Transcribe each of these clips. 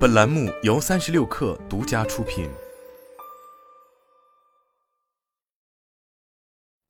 本栏目由三十六氪独家出品。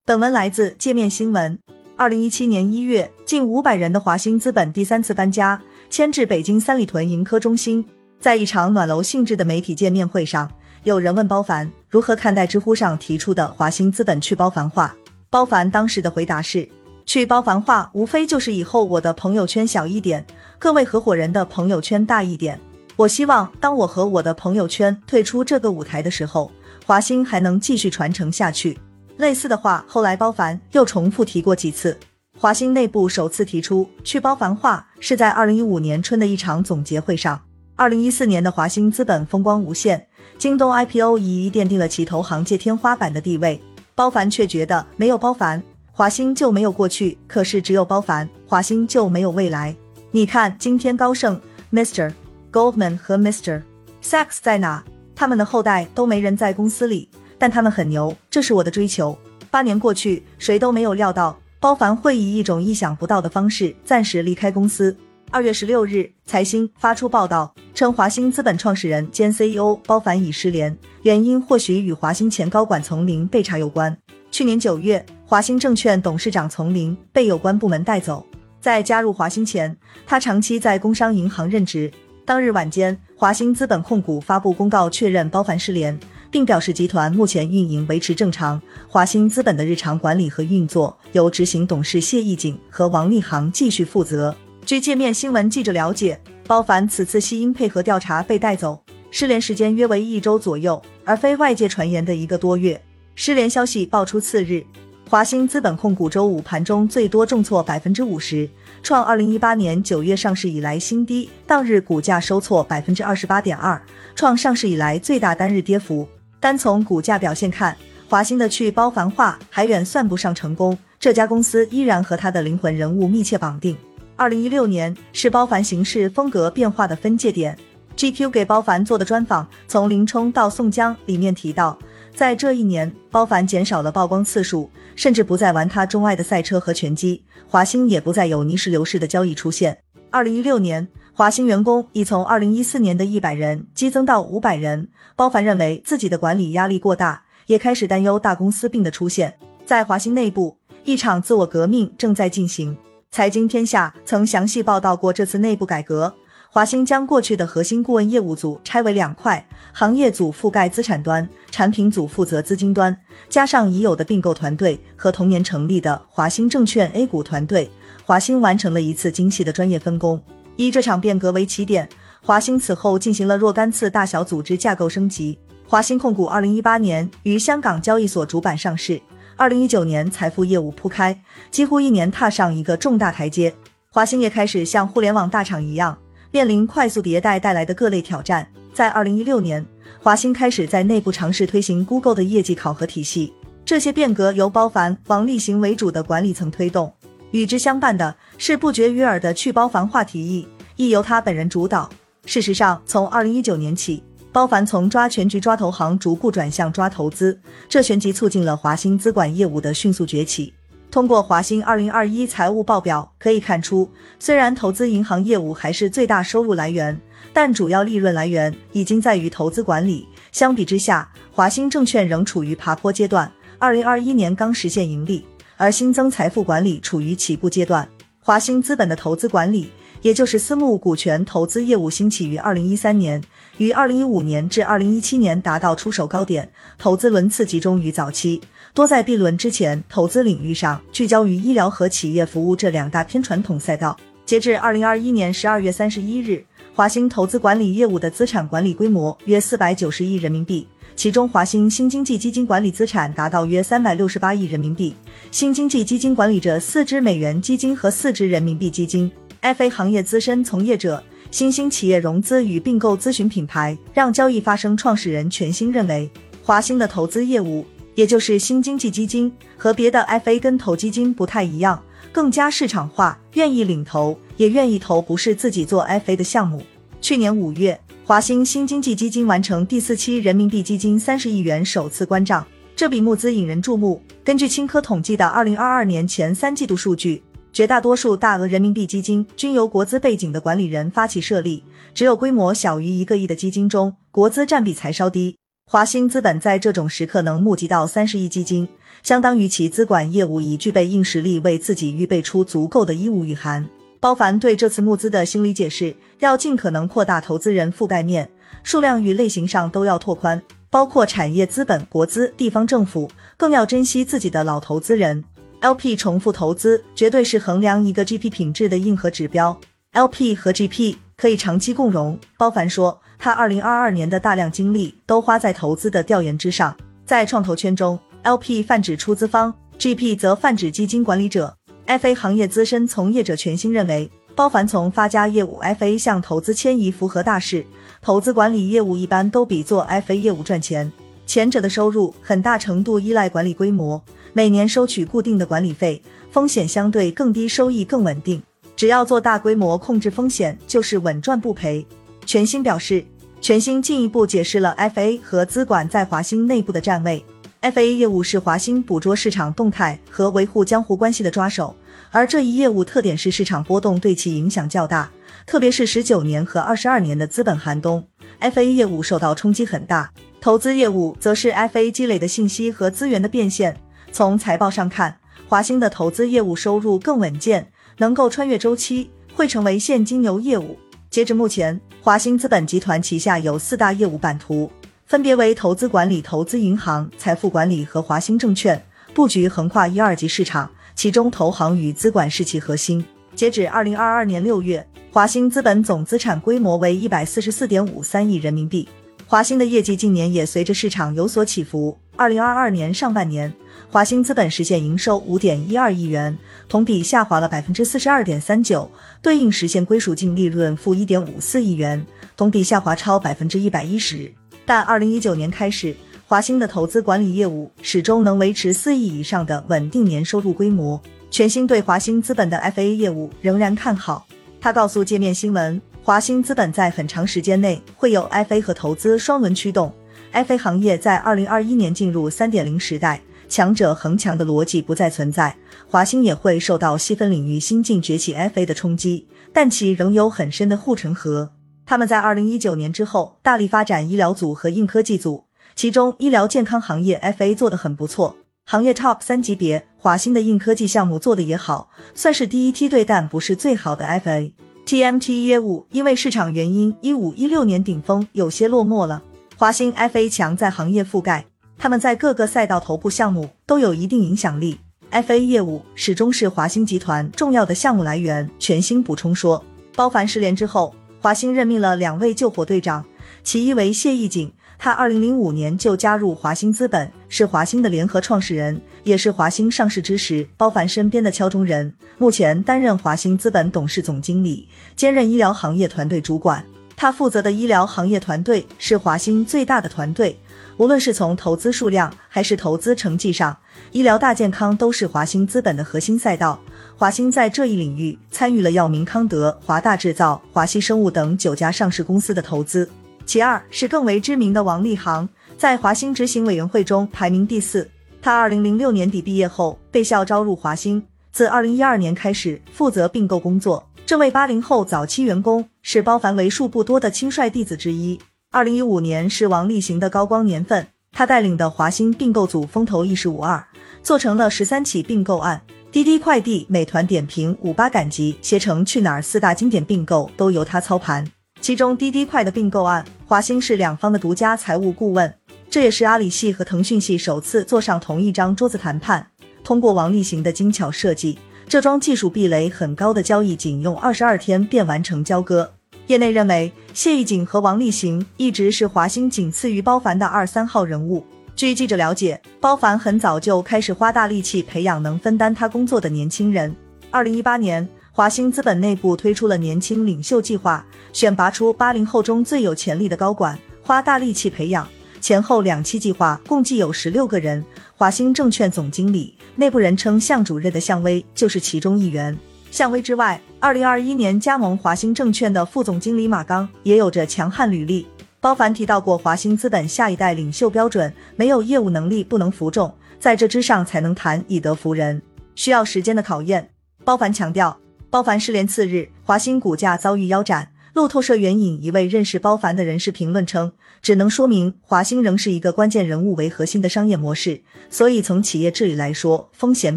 本文来自界面新闻。二零一七年一月，近五百人的华兴资本第三次搬家，迁至北京三里屯盈科中心。在一场暖楼性质的媒体见面会上，有人问包凡如何看待知乎上提出的华兴资本去包繁化。包凡当时的回答是。去包繁化，无非就是以后我的朋友圈小一点，各位合伙人的朋友圈大一点。我希望当我和我的朋友圈退出这个舞台的时候，华兴还能继续传承下去。类似的话，后来包凡又重复提过几次。华兴内部首次提出去包繁化，是在二零一五年春的一场总结会上。二零一四年的华兴资本风光无限，京东 IPO 已一奠定了其投行界天花板的地位。包凡却觉得没有包凡。华兴就没有过去，可是只有包凡，华兴就没有未来。你看今天高盛、Mr. Goldman 和 Mr. Sachs 在哪？他们的后代都没人在公司里，但他们很牛，这是我的追求。八年过去，谁都没有料到包凡会以一种意想不到的方式暂时离开公司。二月十六日，财新发出报道称，华兴资本创始人兼 CEO 包凡已失联，原因或许与华兴前高管丛林被查有关。去年九月。华兴证券董事长丛林被有关部门带走。在加入华兴前，他长期在工商银行任职。当日晚间，华兴资本控股发布公告确认包凡失联，并表示集团目前运营维持正常。华兴资本的日常管理和运作由执行董事谢义景和王立航继续负责。据界面新闻记者了解，包凡此次系因配合调查被带走，失联时间约为一周左右，而非外界传言的一个多月。失联消息爆出次日。华兴资本控股周五盘中最多重挫百分之五十，创二零一八年九月上市以来新低。当日股价收挫百分之二十八点二，创上市以来最大单日跌幅。单从股价表现看，华兴的去包繁化还远算不上成功。这家公司依然和它的灵魂人物密切绑定。二零一六年是包凡行事风格变化的分界点。GQ 给包凡做的专访，从林冲到宋江里面提到。在这一年，包凡减少了曝光次数，甚至不再玩他钟爱的赛车和拳击。华兴也不再有泥石流式的交易出现。二零一六年，华兴员工已从二零一四年的一百人激增到五百人。包凡认为自己的管理压力过大，也开始担忧大公司病的出现。在华兴内部，一场自我革命正在进行。财经天下曾详细报道过这次内部改革。华兴将过去的核心顾问业务组拆为两块，行业组覆盖资产端，产品组负责资金端，加上已有的并购团队和同年成立的华兴证券 A 股团队，华兴完成了一次精细的专业分工。以这场变革为起点，华兴此后进行了若干次大小组织架构升级。华兴控股二零一八年于香港交易所主板上市，二零一九年财富业务铺开，几乎一年踏上一个重大台阶。华兴也开始像互联网大厂一样。面临快速迭代带来的各类挑战，在二零一六年，华兴开始在内部尝试推行 Google 的业绩考核体系。这些变革由包凡、王立行为主的管理层推动，与之相伴的是不绝于耳的去包凡化提议，亦由他本人主导。事实上，从二零一九年起，包凡从抓全局、抓投行，逐步转向抓投资，这旋即促进了华兴资管业务的迅速崛起。通过华兴二零二一财务报表可以看出，虽然投资银行业务还是最大收入来源，但主要利润来源已经在于投资管理。相比之下，华兴证券仍处于爬坡阶段，二零二一年刚实现盈利，而新增财富管理处于起步阶段。华兴资本的投资管理。也就是私募股权投资业务兴起于二零一三年，于二零一五年至二零一七年达到出手高点，投资轮次集中于早期，多在 B 轮之前，投资领域上聚焦于医疗和企业服务这两大偏传统赛道。截至二零二一年十二月三十一日，华兴投资管理业务的资产管理规模约四百九十亿人民币，其中华兴新经济基金管理资产达到约三百六十八亿人民币，新经济基金管理着四只美元基金和四只人民币基金。FA 行业资深从业者、新兴企业融资与并购咨询品牌让交易发生创始人全新认为，华兴的投资业务，也就是新经济基金和别的 FA 跟投基金不太一样，更加市场化，愿意领投，也愿意投不是自己做 FA 的项目。去年五月，华兴新经济基金完成第四期人民币基金三十亿元首次关账，这笔募资引人注目。根据青科统计的二零二二年前三季度数据。绝大多数大额人民币基金均由国资背景的管理人发起设立，只有规模小于一个亿的基金中，国资占比才稍低。华兴资本在这种时刻能募集到三十亿基金，相当于其资管业务已具备硬实力，为自己预备出足够的衣物御寒。包凡对这次募资的心理解释，要尽可能扩大投资人覆盖面，数量与类型上都要拓宽，包括产业资本、国资、地方政府，更要珍惜自己的老投资人。LP 重复投资绝对是衡量一个 GP 品质的硬核指标。LP 和 GP 可以长期共荣。包凡说，他2022年的大量精力都花在投资的调研之上。在创投圈中，LP 泛指出资方，GP 则泛指基金管理者。FA 行业资深从业者全新认为，包凡从发家业务 FA 向投资迁移符合大势。投资管理业务一般都比做 FA 业务赚钱，前者的收入很大程度依赖管理规模。每年收取固定的管理费，风险相对更低，收益更稳定。只要做大规模控制风险，就是稳赚不赔。全新表示，全新进一步解释了 FA 和资管在华兴内部的站位。FA 业务是华兴捕捉市场动态和维护江湖关系的抓手，而这一业务特点是市场波动对其影响较大，特别是十九年和二十二年的资本寒冬，FA 业务受到冲击很大。投资业务则是 FA 积累的信息和资源的变现。从财报上看，华兴的投资业务收入更稳健，能够穿越周期，会成为现金流业务。截至目前，华兴资本集团旗下有四大业务版图，分别为投资管理、投资银行、财富管理和华兴证券，布局横跨一二级市场，其中投行与资管是其核心。截止二零二二年六月，华兴资本总资产规模为一百四十四点五三亿人民币。华兴的业绩近年也随着市场有所起伏。二零二二年上半年，华兴资本实现营收五点一二亿元，同比下滑了百分之四十二点三九，对应实现归属净利润负一点五四亿元，同比下滑超百分之一百一十。但二零一九年开始，华兴的投资管理业务始终能维持四亿以上的稳定年收入规模。全新对华兴资本的 FA 业务仍然看好。他告诉界面新闻。华兴资本在很长时间内会有 FA 和投资双轮驱动，FA 行业在二零二一年进入三点零时代，强者恒强的逻辑不再存在。华兴也会受到细分领域新晋崛起 FA 的冲击，但其仍有很深的护城河。他们在二零一九年之后大力发展医疗组和硬科技组，其中医疗健康行业 FA 做得很不错，行业 Top 三级别。华兴的硬科技项目做得也好，算是第一梯队，但不是最好的 FA。TMT 业务因为市场原因，一五一六年顶峰有些落寞了。华兴 FA 强在行业覆盖，他们在各个赛道头部项目都有一定影响力。FA 业务始终是华兴集团重要的项目来源。全新补充说，包凡失联之后，华兴任命了两位救火队长，其一为谢义景。他二零零五年就加入华兴资本，是华兴的联合创始人，也是华兴上市之时包凡身边的敲钟人。目前担任华兴资本董事总经理，兼任医疗行业团队主管。他负责的医疗行业团队是华兴最大的团队，无论是从投资数量还是投资成绩上，医疗大健康都是华兴资本的核心赛道。华兴在这一领域参与了药明康德、华大制造、华西生物等九家上市公司的投资。其二是更为知名的王立航，在华兴执行委员会中排名第四。他二零零六年底毕业后被校招入华兴，自二零一二年开始负责并购工作。这位八零后早期员工是包凡为数不多的亲率弟子之一。二零一五年是王立行的高光年份，他带领的华兴并购组风头一时无二，做成了十三起并购案。滴滴快递、美团点评、五八赶集、携程去哪儿四大经典并购都由他操盘。其中滴滴快的并购案，华兴是两方的独家财务顾问，这也是阿里系和腾讯系首次坐上同一张桌子谈判。通过王立行的精巧设计，这桩技术壁垒很高的交易仅用二十二天便完成交割。业内认为，谢义景和王立行一直是华兴仅次于包凡的二三号人物。据记者了解，包凡很早就开始花大力气培养能分担他工作的年轻人。二零一八年。华兴资本内部推出了年轻领袖计划，选拔出八零后中最有潜力的高管，花大力气培养。前后两期计划共计有十六个人。华兴证券总经理，内部人称向主任的向威就是其中一员。向威之外，二零二一年加盟华兴证券的副总经理马刚也有着强悍履历。包凡提到过，华兴资本下一代领袖标准，没有业务能力不能服众，在这之上才能谈以德服人，需要时间的考验。包凡强调，包凡失联次日，华兴股价遭遇腰斩。路透社援引一位认识包凡的人士评论称，只能说明华兴仍是一个关键人物为核心的商业模式，所以从企业治理来说风险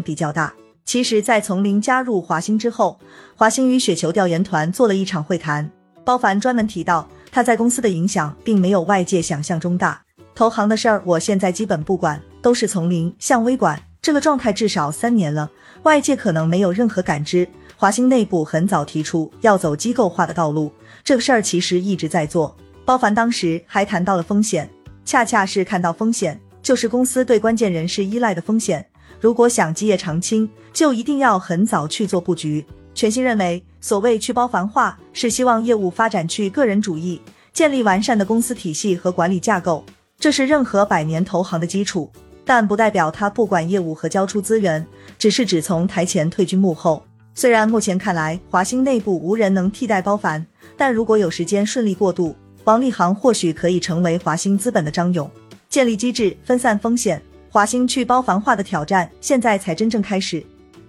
比较大。其实，在从林加入华兴之后，华兴与雪球调研团做了一场会谈，包凡专门提到他在公司的影响并没有外界想象中大。投行的事儿我现在基本不管，都是从零向微管，这个状态至少三年了，外界可能没有任何感知。华兴内部很早提出要走机构化的道路，这个事儿其实一直在做。包凡当时还谈到了风险，恰恰是看到风险，就是公司对关键人士依赖的风险。如果想基业长青，就一定要很早去做布局。全新认为，所谓去包凡化，是希望业务发展去个人主义，建立完善的公司体系和管理架构，这是任何百年投行的基础。但不代表他不管业务和交出资源，只是只从台前退居幕后。虽然目前看来华兴内部无人能替代包凡，但如果有时间顺利过渡，王立航或许可以成为华兴资本的张勇，建立机制分散风险。华兴去包凡化的挑战现在才真正开始。